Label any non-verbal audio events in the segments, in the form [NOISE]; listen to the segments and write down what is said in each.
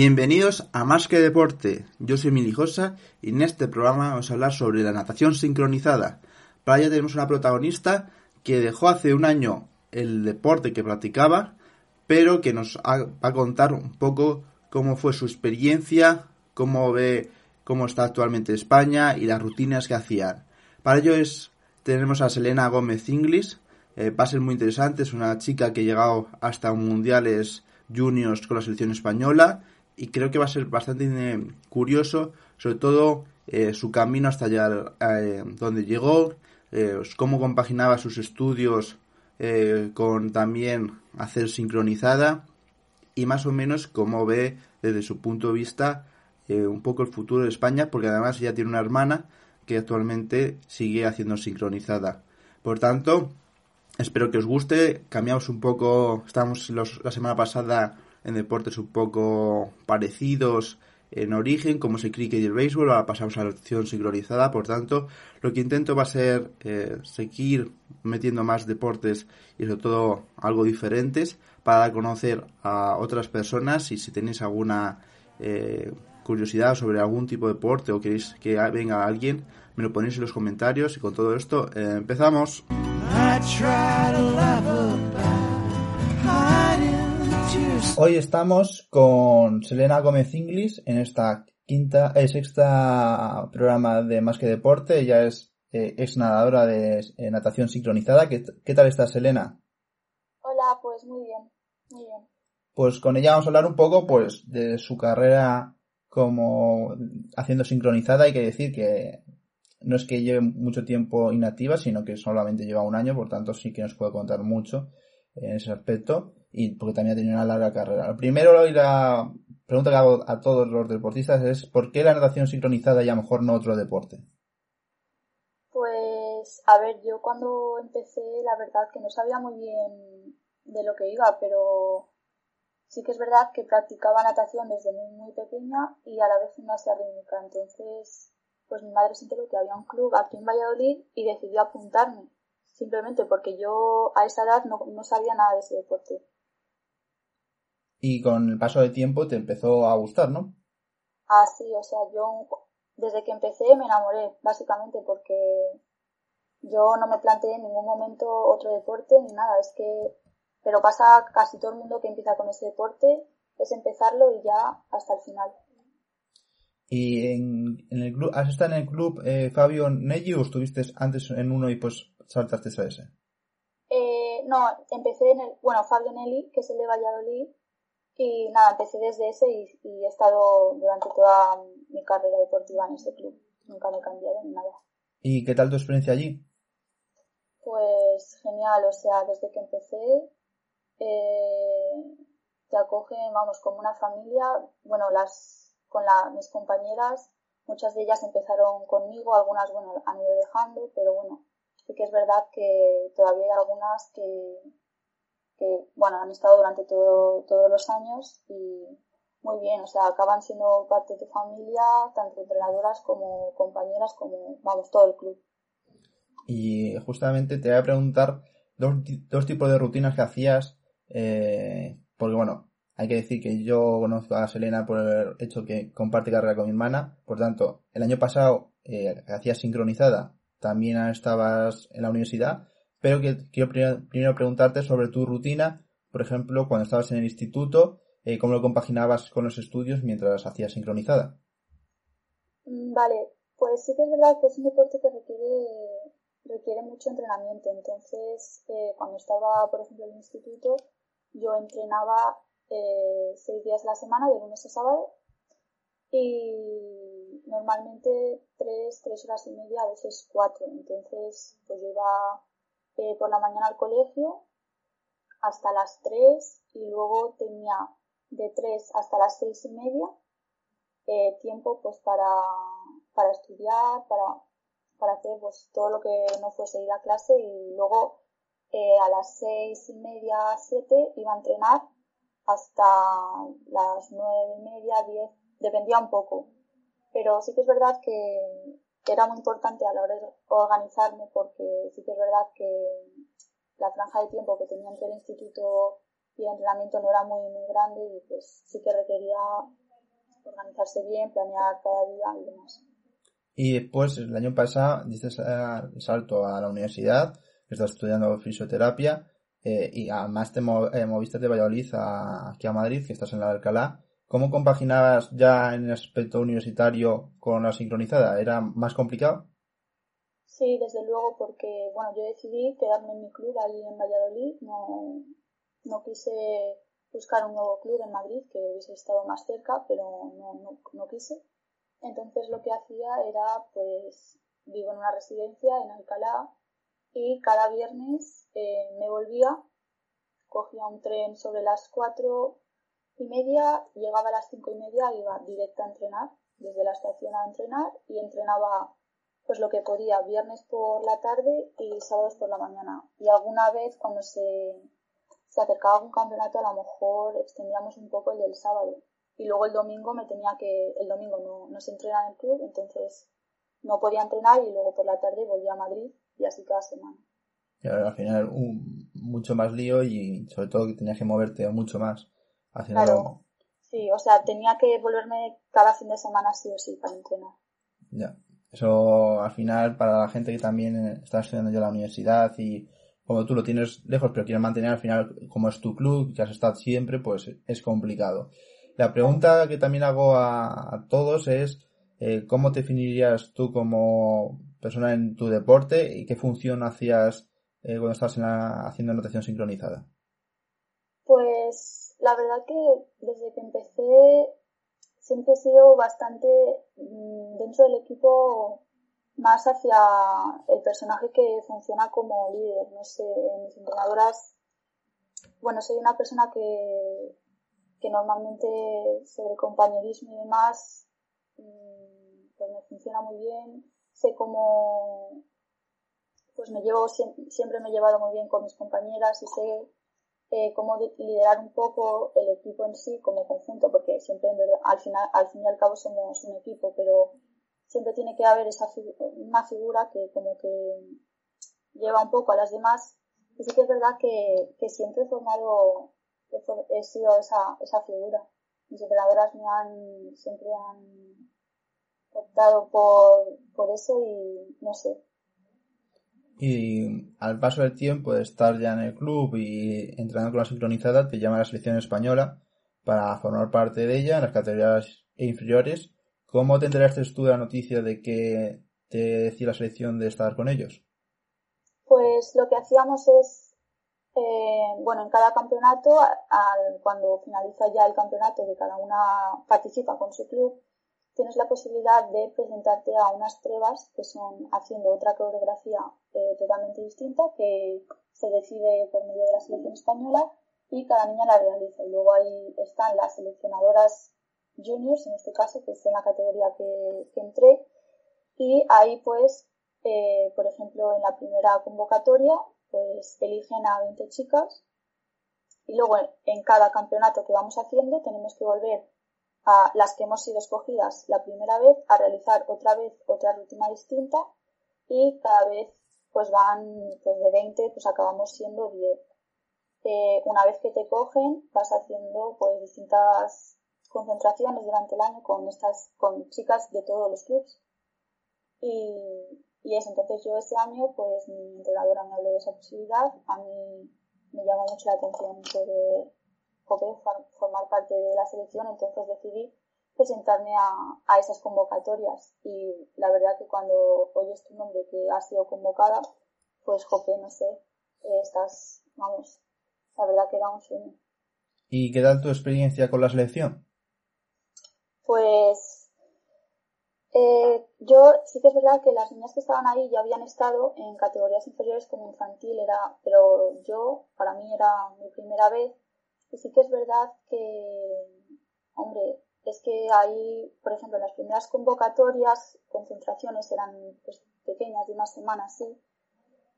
Bienvenidos a Más que Deporte. Yo soy Mili Josa y en este programa vamos a hablar sobre la natación sincronizada. Para ello tenemos una protagonista que dejó hace un año el deporte que practicaba, pero que nos va a contar un poco cómo fue su experiencia, cómo ve cómo está actualmente España y las rutinas que hacían. Para ello es tenemos a Selena Gómez Inglis. Eh, va a ser muy interesante, es una chica que ha llegado hasta mundiales juniors con la selección española y creo que va a ser bastante eh, curioso, sobre todo eh, su camino hasta llegar eh, donde llegó, cómo compaginaba sus estudios con también hacer sincronizada y más o menos cómo ve desde su punto de vista un poco el futuro de España, porque además ella tiene una hermana que actualmente sigue haciendo sincronizada. Por tanto, espero que os guste. Cambiamos un poco, estamos la semana pasada en deportes un poco parecidos en origen, como es el cricket y el béisbol, ahora pasamos a la acción sincronizada, por tanto, lo que intento va a ser eh, seguir metiendo más deportes y sobre todo algo diferentes para dar a conocer a otras personas. Y si tenéis alguna eh, curiosidad sobre algún tipo de deporte o queréis que venga alguien, me lo ponéis en los comentarios. Y con todo esto eh, empezamos. Hoy estamos con Selena Gómez Inglis en esta quinta, eh, sexta programa de Más que Deporte. Ella es eh, ex nadadora de eh, natación sincronizada. ¿Qué, ¿Qué, tal estás, Selena? Hola, pues muy bien, muy bien. Pues con ella vamos a hablar un poco pues de su carrera como haciendo sincronizada. Hay que decir que no es que lleve mucho tiempo inactiva, sino que solamente lleva un año, por tanto sí que nos puede contar mucho en ese aspecto y porque también ha tenido una larga carrera. Primero y la pregunta que hago a todos los deportistas es ¿por qué la natación sincronizada y a lo mejor no otro deporte? Pues a ver, yo cuando empecé la verdad que no sabía muy bien de lo que iba, pero sí que es verdad que practicaba natación desde muy, muy pequeña y a la vez gimnasia rítmica. Entonces, pues mi madre se enteró que había un club aquí en Valladolid y decidió apuntarme simplemente porque yo a esa edad no, no sabía nada de ese deporte. Y con el paso del tiempo te empezó a gustar, ¿no? Ah, sí, o sea, yo desde que empecé me enamoré, básicamente, porque yo no me planteé en ningún momento otro deporte ni nada, es que, pero pasa casi todo el mundo que empieza con ese deporte, es empezarlo y ya hasta el final. ¿Y en, el club, has estado en el club eh, Fabio Neggi o estuviste antes en uno y pues saltaste a ese? Eh, no, empecé en el, bueno, Fabio Nelly, que es el de Valladolid, y nada, empecé desde ese y, he estado durante toda mi carrera deportiva en ese club. Nunca me he cambiado ni nada. ¿Y qué tal tu experiencia allí? Pues genial, o sea, desde que empecé eh, te acogen, vamos, como una familia. Bueno, las con la, mis compañeras, muchas de ellas empezaron conmigo, algunas, bueno, han ido dejando, pero bueno, sí que es verdad que todavía hay algunas que, que bueno, han estado durante todo, todos los años y muy bien, o sea, acaban siendo parte de tu familia, tanto entrenadoras como compañeras, como, vamos, todo el club. Y justamente te voy a preguntar dos, dos tipos de rutinas que hacías, eh, porque bueno, hay que decir que yo conozco a Selena por el hecho que comparte carrera con mi hermana, por tanto, el año pasado eh, hacías sincronizada, también estabas en la universidad, pero que quiero primero, preguntarte sobre tu rutina, por ejemplo, cuando estabas en el instituto, eh, cómo lo compaginabas con los estudios mientras hacías sincronizada. Mm, vale, pues sí que es verdad que es un deporte que requiere, requiere mucho entrenamiento. Entonces, eh, cuando estaba, por ejemplo, en el instituto, yo entrenaba eh, seis días a la semana, de lunes a sábado, y, normalmente tres, tres horas y media, a veces cuatro. Entonces, pues yo iba eh, por la mañana al colegio hasta las tres y luego tenía de tres hasta las seis y media eh, tiempo pues para, para estudiar, para, para hacer pues todo lo que no fuese ir a clase y luego eh, a las seis y media, siete iba a entrenar hasta las nueve y media, diez, dependía un poco. Pero sí que es verdad que, era muy importante a la hora de organizarme porque sí que es verdad que la franja de tiempo que tenía entre el instituto y el entrenamiento no era muy, muy grande y pues sí que requería organizarse bien, planear cada día y demás. Y después, el año pasado, diste el salto a la universidad, estás estudiando fisioterapia eh, y además te eh, moviste de Valladolid a, aquí a Madrid, que estás en la Alcalá. ¿Cómo compaginabas ya en el aspecto universitario con la sincronizada? ¿Era más complicado? Sí, desde luego, porque bueno, yo decidí quedarme en mi club ahí en Valladolid. No, no quise buscar un nuevo club en Madrid que hubiese estado más cerca, pero no, no, quise. Entonces lo que hacía era, pues, vivo en una residencia en Alcalá y cada viernes eh, me volvía, cogía un tren sobre las cuatro y media, llegaba a las cinco y media, iba directa a entrenar, desde la estación a entrenar y entrenaba pues lo que podía, viernes por la tarde y sábados por la mañana. Y alguna vez cuando se, se acercaba un campeonato a lo mejor extendíamos un poco el del sábado. Y luego el domingo me tenía que, el domingo no, no se entrena en el club, entonces no podía entrenar y luego por la tarde volvía a Madrid y así cada semana. Y al final mucho más lío y sobre todo que tenías que moverte mucho más. Haciendo... Claro. Sí, o sea, tenía que volverme cada fin de semana sí o sí para entrenar. Ya. Eso al final para la gente que también está estudiando ya la universidad y como tú lo tienes lejos pero quieres mantener al final como es tu club, que has estado siempre, pues es complicado. La pregunta que también hago a, todos es eh, ¿cómo te definirías tú como persona en tu deporte y qué función hacías eh, cuando estás haciendo natación sincronizada? Pues la verdad que desde que empecé siempre he sido bastante mm, dentro del equipo más hacia el personaje que funciona como líder. No sé, mis entrenadoras, bueno, soy una persona que, que normalmente sobre compañerismo y demás, mm, pues me funciona muy bien sé cómo, pues me llevo, siempre me he llevado muy bien con mis compañeras y sé eh, cómo liderar un poco el equipo en sí como conjunto, porque siempre al final, al fin y al cabo somos un equipo, pero siempre tiene que haber esa una figura que como que lleva un poco a las demás. Y sí que es verdad que, que siempre he formado, he, sido esa, esa figura. Mis entrenadoras me han, siempre han optado por, por eso y no sé. Y al paso del tiempo de estar ya en el club y entrenando con la sincronizada, te llama a la selección española para formar parte de ella en las categorías inferiores. ¿Cómo te enteraste tú de la noticia de que te decía la selección de estar con ellos? Pues lo que hacíamos es, eh, bueno, en cada campeonato, al, cuando finaliza ya el campeonato, que cada una participa con su club, tienes la posibilidad de presentarte a unas pruebas que son haciendo otra coreografía eh, totalmente distinta que se decide por medio de la selección española y cada niña la realiza. Y luego ahí están las seleccionadoras juniors, en este caso, que es en la categoría que, entré. Y ahí pues, eh, por ejemplo, en la primera convocatoria, pues eligen a 20 chicas y luego en cada campeonato que vamos haciendo tenemos que volver a las que hemos sido escogidas la primera vez a realizar otra vez otra rutina distinta y cada vez pues van pues de 20 pues acabamos siendo 10. Eh, una vez que te cogen vas haciendo pues distintas concentraciones durante el año con estas con chicas de todos los clubs y, y eso entonces yo ese año pues mi entrenadora me habló de esa posibilidad a mí me llamó mucho la atención poder formar parte de la selección, entonces decidí presentarme a, a, esas convocatorias y la verdad que cuando oyes tu nombre que ha sido convocada, pues jope, no sé, eh, estás, vamos, la verdad que era un sueño. ¿Y qué tal tu experiencia con la selección? Pues Eh, yo sí que es verdad que las niñas que estaban ahí ya habían estado en categorías inferiores como infantil, era, pero yo, para mí era mi primera vez, y sí que es verdad que, hombre, es que ahí, por ejemplo, en las primeras convocatorias, concentraciones eran pues, pequeñas, de una semana así,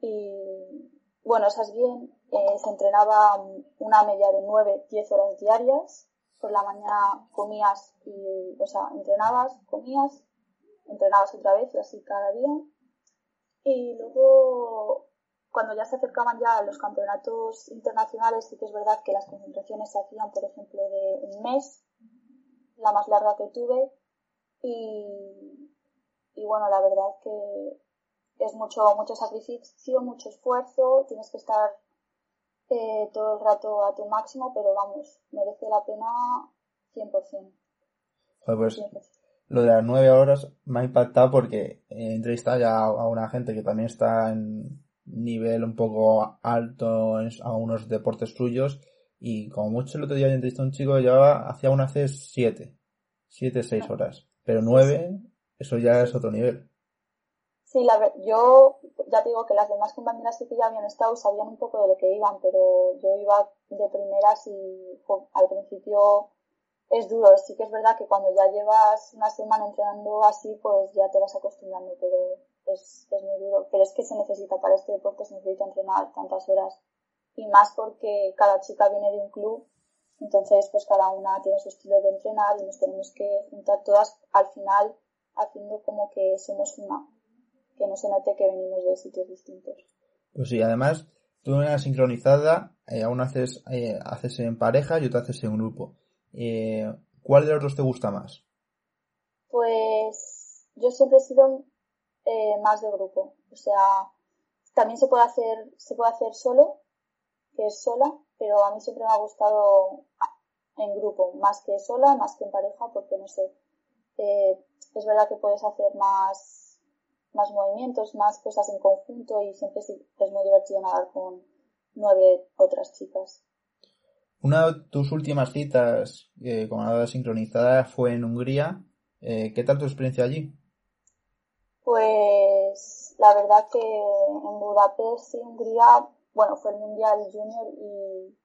y bueno, esas bien, eh, se entrenaba una media de 9, 10 horas diarias, por la mañana comías y, o sea, entrenabas, comías, entrenabas otra vez y así cada día. Y luego, cuando ya se acercaban ya los campeonatos internacionales, sí que es verdad que las concentraciones se hacían, por ejemplo, de un mes, la más larga que tuve. Y, y bueno, la verdad que es mucho, mucho sacrificio, mucho esfuerzo, tienes que estar eh, todo el rato a tu máximo, pero vamos, merece la pena 100%. Joder, pues lo de las nueve horas me ha impactado porque he entrevistado ya a una gente que también está en nivel un poco alto en algunos deportes suyos y como mucho el otro día entrevistado a un chico que llevaba, hacía una siete, siete, seis ah. horas, pero nueve, eso ya es otro nivel. Sí, la, yo ya te digo que las demás compañeras sí que ya habían estado, sabían un poco de lo que iban, pero yo iba de primeras y al principio es duro. Sí que es verdad que cuando ya llevas una semana entrenando así, pues ya te vas acostumbrando, pero es, es muy duro. Pero es que se necesita para este deporte, se necesita entrenar tantas horas. Y más porque cada chica viene de un club, entonces pues cada una tiene su estilo de entrenar y nos tenemos que juntar todas al final haciendo como que somos una que no se note que venimos de sitios distintos. Pues sí, además, tú en la sincronizada, eh, aún haces, eh, haces en pareja y otra haces en grupo. Eh, ¿Cuál de los dos te gusta más? Pues yo siempre he sido más de grupo. O sea, también se puede hacer, se puede hacer solo, que es sola, pero a mí siempre me ha gustado en grupo, más que sola, más que en pareja, porque no sé, es verdad que puedes hacer más más movimientos, más cosas en conjunto y siempre es muy divertido nadar con nueve otras chicas. Una de tus últimas citas eh, con nada sincronizada fue en Hungría. Eh, ¿Qué tal tu experiencia allí? Pues la verdad que en Budapest y Hungría, bueno, fue el Mundial Junior y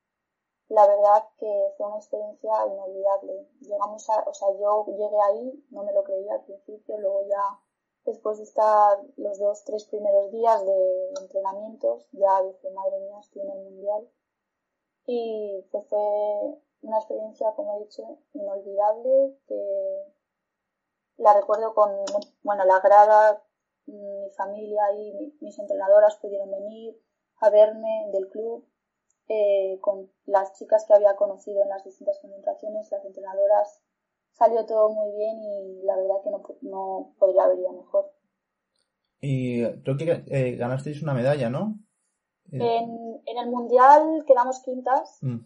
la verdad que fue una experiencia inolvidable. Llegamos a, o sea, yo llegué ahí, no me lo creía al principio, luego ya después de estar los dos, tres primeros días de entrenamientos, ya dije, madre mía, estoy en el mundial. Y pues fue una experiencia, como he dicho, inolvidable, que la recuerdo con, bueno, la grada, mi familia y mis entrenadoras pudieron venir a verme del club, eh, con las chicas que había conocido en las distintas concentraciones, las entrenadoras salió todo muy bien y la verdad que no, no podría haber ido mejor. Y creo que eh, ganasteis una medalla, ¿no? Eh, en, en el Mundial quedamos quintas. Mm.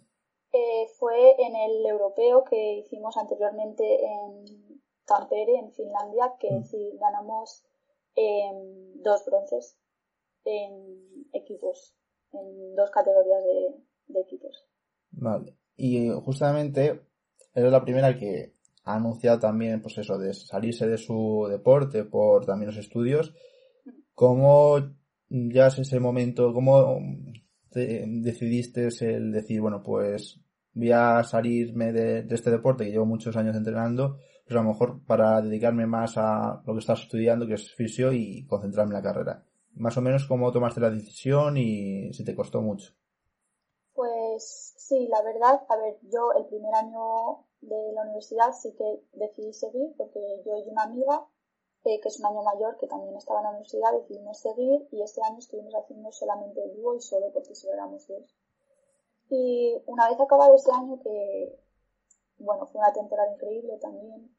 Eh, fue en el europeo que hicimos anteriormente en Tampere, en Finlandia, que mm. sí ganamos em, dos bronces en equipos, en dos categorías de, de equipos. Vale. Y justamente eres la primera que ha anunciado también, pues eso, de salirse de su deporte por también los estudios. ¿Cómo ya es ese momento, cómo decidiste el decir, bueno, pues voy a salirme de, este deporte que llevo muchos años entrenando, pues a lo mejor para dedicarme más a lo que estás estudiando, que es fisio, y concentrarme en la carrera? Más o menos cómo tomaste la decisión y si te costó mucho. Pues sí, la verdad, a ver, yo el primer año de la universidad sí que decidí seguir porque yo y una amiga, eh, que es un año mayor, que también estaba en la universidad, decidimos seguir y este año estuvimos haciendo solamente el dúo y solo porque solo éramos dos. Y una vez acabado ese año, que bueno, fue una temporada increíble también,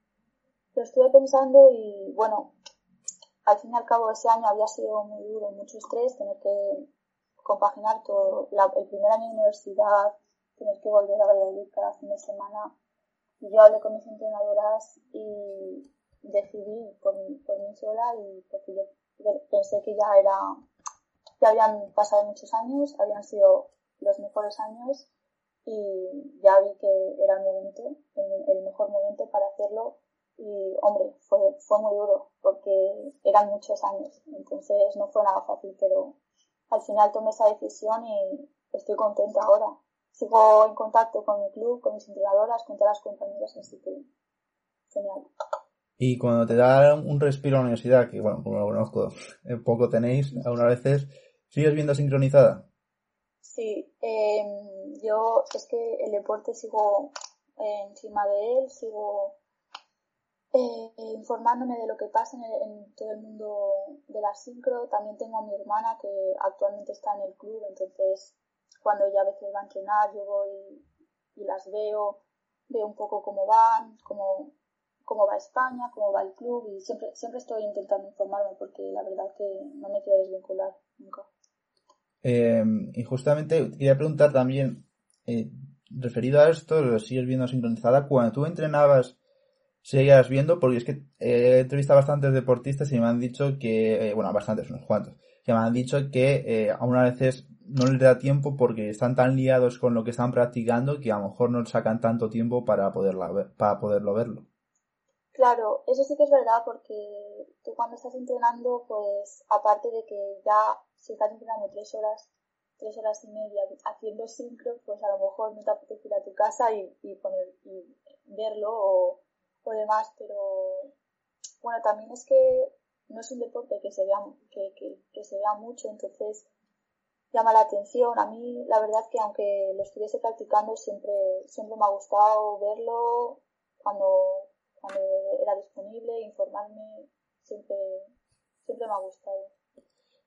lo estuve pensando y bueno, al fin y al cabo ese año había sido muy duro, mucho estrés, tener que compaginar todo, el primer año de universidad, tener que volver a Valladolid cada fin de semana, y yo hablé con mis entrenadoras y decidí por, por mí sola y porque yo pensé que ya era, ya habían pasado muchos años, habían sido los mejores años y ya vi que era el momento, el, mejor momento para hacerlo y hombre, fue, fue muy duro porque eran muchos años, entonces no fue nada fácil, pero al final tomé esa decisión y estoy contenta ahora. Sigo en contacto con mi club, con mis entrenadoras, con todas las compañeras, así que genial. Y cuando te da un respiro a la universidad, que bueno, como lo conozco, eh, poco tenéis, algunas veces, ¿sigues viendo sincronizada? Sí, eh, yo es que el deporte sigo encima de él, sigo eh, informándome de lo que pasa en, todo el mundo de la sincro. También tengo a mi hermana que actualmente está en el club, entonces cuando ella a veces va a entrenar yo voy y las veo, veo un poco cómo van, cómo, cómo va España, cómo va el club y siempre, siempre estoy intentando informarme porque la verdad que no me quiero desvincular nunca. Eh, y justamente quería preguntar también, eh, referido a esto, lo sigues viendo sincronizada, cuando tú entrenabas seguías viendo, porque es que he entrevistado a bastantes deportistas y me han dicho que, eh, bueno, bastantes, unos cuantos, que me han dicho que eh, a una veces no les da tiempo porque están tan liados con lo que están practicando que a lo mejor no sacan tanto tiempo para, poderla ver, para poderlo verlo. Claro, eso sí que es verdad porque tú cuando estás entrenando, pues aparte de que ya si estás entrenando tres horas, tres horas y media haciendo sincro, pues a lo mejor no te apetece ir a tu casa y, y poner y verlo o o demás, pero bueno, también es que no es un deporte que se vea, que, que, se vea mucho, entonces llama la atención. A mí, la verdad que aunque lo estuviese practicando, siempre, siempre me ha gustado verlo cuando, cuando era disponible, informarme, siempre, siempre me ha gustado.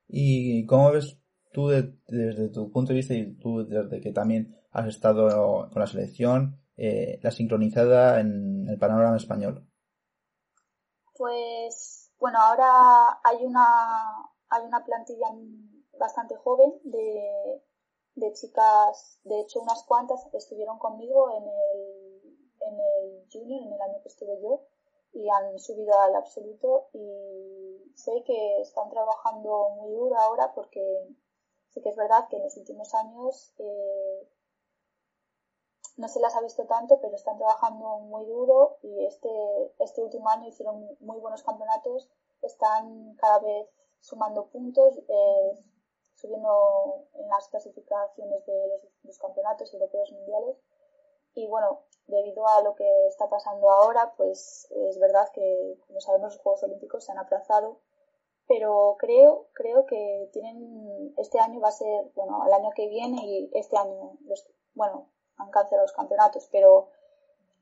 ¿Y cómo ves tú desde tu punto de vista y tú desde que también has estado con la selección, eh, la sincronizada en el panorama español? Pues bueno, ahora hay una, hay una plantilla bastante joven de, de chicas, de hecho unas cuantas estuvieron conmigo en el, en el junior, en el año que estuve yo, y han subido al absoluto y sé que están trabajando muy duro ahora porque sí que es verdad que en los últimos años eh, no se las ha visto tanto, pero están trabajando muy duro y este, este último año hicieron muy buenos campeonatos, están cada vez sumando puntos, eh, subiendo en las clasificaciones de los, campeonatos europeos mundiales. Y bueno, debido a lo que está pasando ahora, pues es verdad que, como sabemos, los Juegos Olímpicos se han aplazado, pero creo, creo que tienen, este año va a ser, bueno, el año que viene y este año, los, bueno, han cancelado los campeonatos, pero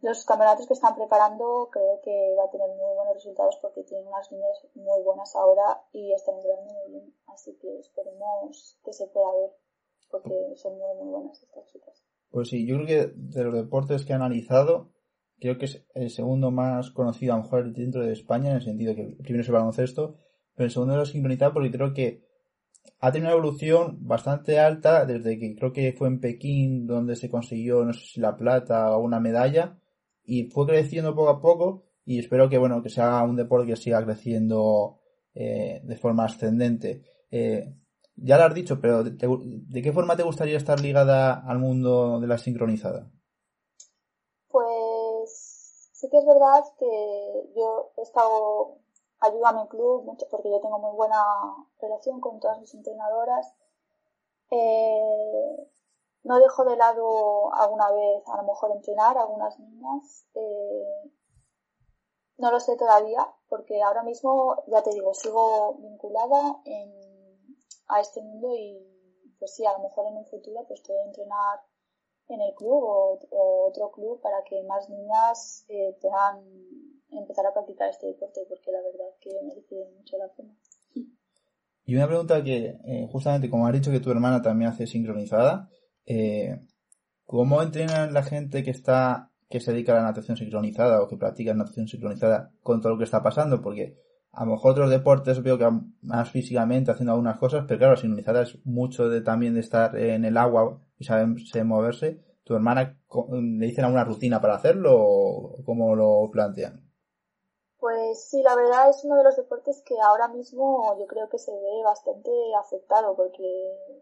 los campeonatos que están preparando creo que va a tener muy buenos resultados porque tienen unas líneas muy buenas ahora y están entrenando muy bien. Así que esperemos que se pueda ver porque son muy, muy buenas estas chicas. Pues sí, yo creo que de los deportes que he analizado, creo que es el segundo más conocido a lo mejor dentro de España, en el sentido que el primero es el baloncesto, pero el segundo es la sincronizado porque creo que ha tenido una evolución bastante alta desde que creo que fue en Pekín donde se consiguió, no sé si la plata o una medalla, y fue creciendo poco a poco y espero que bueno que sea un deporte que siga creciendo eh, de forma ascendente. Eh, ya lo has dicho, pero ¿de qué forma te gustaría estar ligada al mundo de la sincronizada? Pues sí que es verdad que yo he estado ayuda a mi club mucho porque yo tengo muy buena relación con todas mis entrenadoras. Eh, no dejo de lado alguna vez a lo mejor entrenar a algunas niñas. Eh, no lo sé todavía porque ahora mismo, ya te digo, sigo vinculada a este mundo y pues sí, a lo mejor en un futuro pues puedo entrenar en el club o, otro club para que más niñas eh, empezar a practicar este deporte porque la verdad que merece mucho la pena. [LAUGHS] Y una pregunta que, eh, justamente como has dicho que tu hermana también hace sincronizada, eh, ¿cómo entrenan la gente que está que se dedica a la natación sincronizada o que practica natación sincronizada con todo lo que está pasando? Porque a lo mejor otros deportes veo que más físicamente haciendo algunas cosas, pero claro, sincronizada es mucho de también de estar en el agua y saben, moverse. ¿Tu hermana le dicen alguna rutina para hacerlo o cómo lo plantean? Pues sí, la verdad es uno de los deportes que ahora mismo yo creo que se ve bastante afectado porque,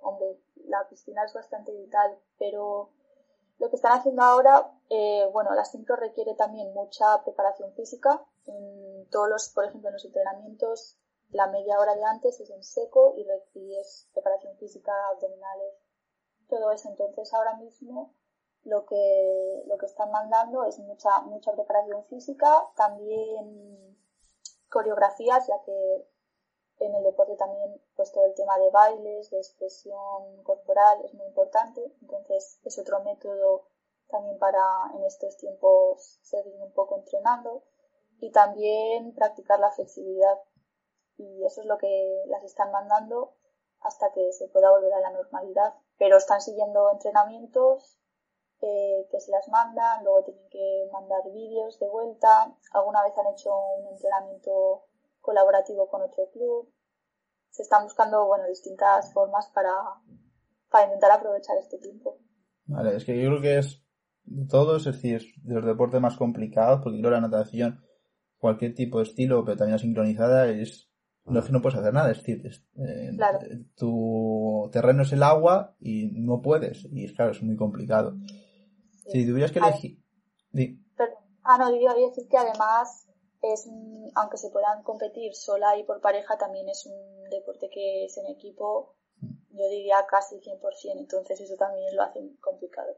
hombre, la piscina es bastante vital, pero lo que están haciendo ahora, eh, bueno, la sincro requiere también mucha preparación física, en todos los, por ejemplo, en los entrenamientos, la media hora de antes es en seco y, es preparación física, abdominales, todo eso. Entonces ahora mismo lo que, lo que están mandando es mucha, mucha preparación física, también coreografías, ya que en el deporte también pues todo el tema de bailes, de expresión corporal es muy importante, entonces es otro método también para en estos tiempos seguir un poco entrenando y también practicar la flexibilidad. Y eso es lo que las están mandando hasta que se pueda volver a la normalidad, pero están siguiendo entrenamientos eh, que se las mandan, luego tienen que mandar vídeos de vuelta, alguna vez han hecho un entrenamiento colaborativo con otro club, se están buscando bueno distintas formas para, para intentar aprovechar este tiempo. Vale, es que yo creo que es de todos, es decir, de los deportes más complicados, porque creo la natación, cualquier tipo de estilo, pero también sincronizada, es no es que no puedes hacer nada, es decir, eh, tu terreno es el agua y no puedes, y claro, es muy complicado. Si tuvieras que elegir... Ah, no, yo a decir que además es aunque se puedan competir sola y por pareja, también es un deporte que es en equipo, yo diría casi 100%, entonces eso también lo hace complicado.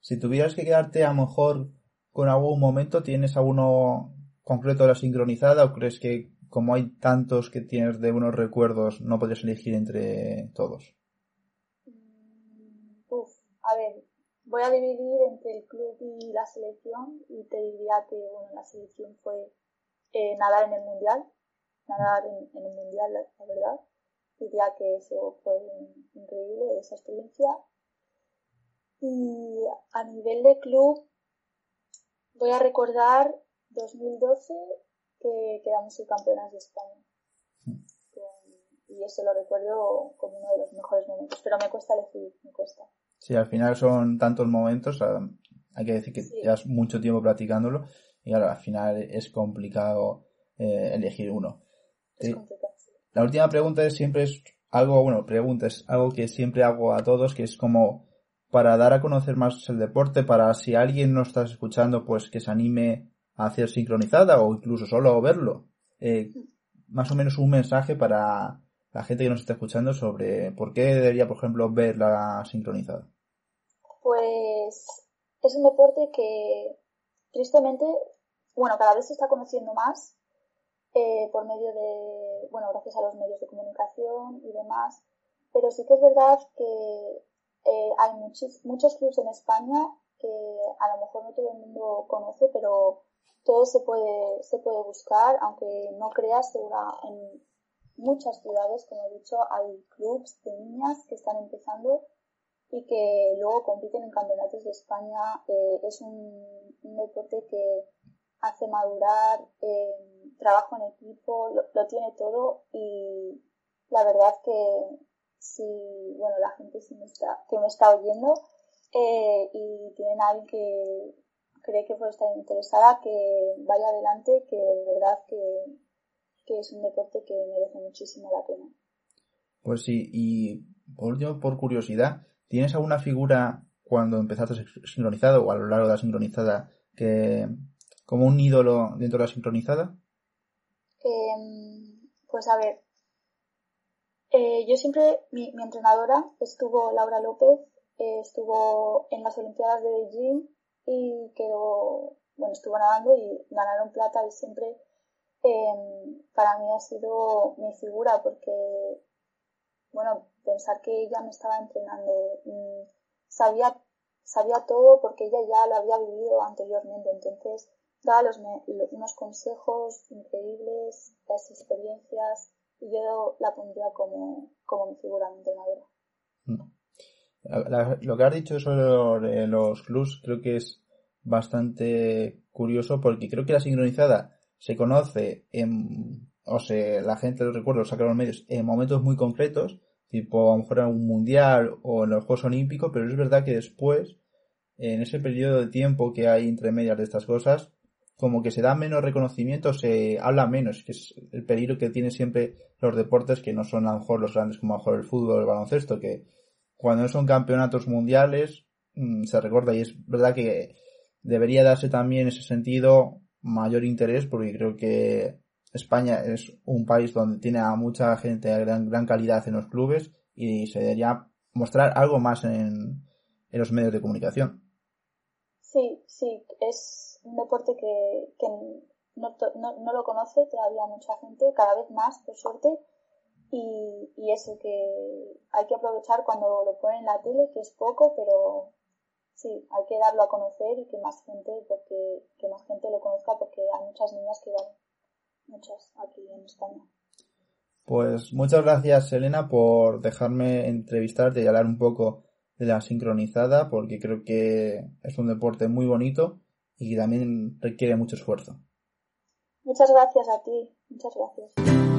Si tuvieras que quedarte a lo mejor con algún momento, ¿tienes alguno concreto de la sincronizada o crees que como hay tantos que tienes de unos recuerdos, no podrías elegir entre todos? Mm, uf, a ver, voy a dividir entre el club y la selección y te diría que bueno, la selección fue eh, nadar en el mundial, nadar en, el mundial, la, verdad. Diría que eso fue increíble, esa experiencia. Y a nivel de club, voy a recordar 2012 que quedamos subcampeonas de España. Y eso lo recuerdo como uno de los mejores momentos, pero me cuesta elegir, me cuesta. Sí, al final son tantos momentos, hay que decir que llevas mucho tiempo practicándolo y ahora al final es complicado eh, elegir uno. Es La última pregunta es siempre es algo, bueno, pregunta es algo que siempre hago a todos, que es como para dar a conocer más el deporte, para si alguien no está escuchando, pues que se anime a hacer sincronizada o incluso solo verlo. Eh, más o menos un mensaje para la gente que nos está escuchando sobre por qué debería, por ejemplo, ver la sincronizada. Pues es un deporte que tristemente, bueno, cada vez se está conociendo más eh, por medio de, bueno, gracias a los medios de comunicación y demás, pero sí que es verdad que eh, hay muchos, muchos clubes en España que a lo mejor no todo el mundo conoce, pero todo se puede, se puede buscar, aunque no creas, segura, en muchas ciudades, como he dicho, hay clubs de niñas que están empezando y que luego compiten en campeonatos de España. Eh, es un, deporte que hace madurar, eh, trabajo en equipo, lo, tiene todo y la verdad que si, bueno, la gente me está, que me está oyendo eh, y tienen a alguien que, cree que puede estar interesada, que vaya adelante, que de verdad que, es un deporte que merece muchísimo la pena. Pues sí, y por último, por curiosidad, ¿tienes alguna figura cuando empezaste sincronizado o a lo largo de la sincronizada que como un ídolo dentro de la sincronizada? Em, pues a ver, eh, yo siempre, mi, entrenadora estuvo Laura López, eh, estuvo en las Olimpiadas de Beijing y quedó, bueno, estuvo nadando y ganaron plata y siempre em, para mí ha sido mi figura porque, bueno, pensar que ella me estaba entrenando, sabía, sabía todo porque ella ya lo había vivido anteriormente, entonces daba los, unos consejos increíbles, las experiencias y yo la pondría como, como mi figura, mi entrenadora. Mm lo que has dicho sobre los clubs creo que es bastante curioso porque creo que la sincronizada se conoce en, o sea, la gente lo recuerda, lo saca los medios en momentos muy concretos, tipo a lo mejor en un mundial o en los Juegos Olímpicos, pero es verdad que después, en ese periodo de tiempo que hay entre medias de estas cosas, como que se da menos reconocimiento, se habla menos, que es el peligro que tienen siempre los deportes que no son a lo mejor los grandes como a lo mejor el fútbol o el baloncesto, que cuando son campeonatos mundiales mm, se recuerda y es verdad que debería darse también ese sentido mayor interés porque creo que España es un país donde tiene a mucha gente de gran, gran calidad en los clubes y se debería mostrar algo más en, en los medios de comunicación. Sí, sí, es un deporte que, que no, no, no, lo conoce todavía mucha gente, cada vez más, por suerte, y, y es el que hay que aprovechar cuando lo ponen en la tele, que es poco, pero sí, hay que darlo a conocer y que más gente, porque, que más gente lo conozca, porque hay muchas niñas que van, muchas aquí en España. Pues muchas gracias, Elena, por dejarme entrevistarte y hablar un poco de la sincronizada, porque creo que es un deporte muy bonito y también requiere mucho esfuerzo. Muchas gracias a ti, muchas gracias.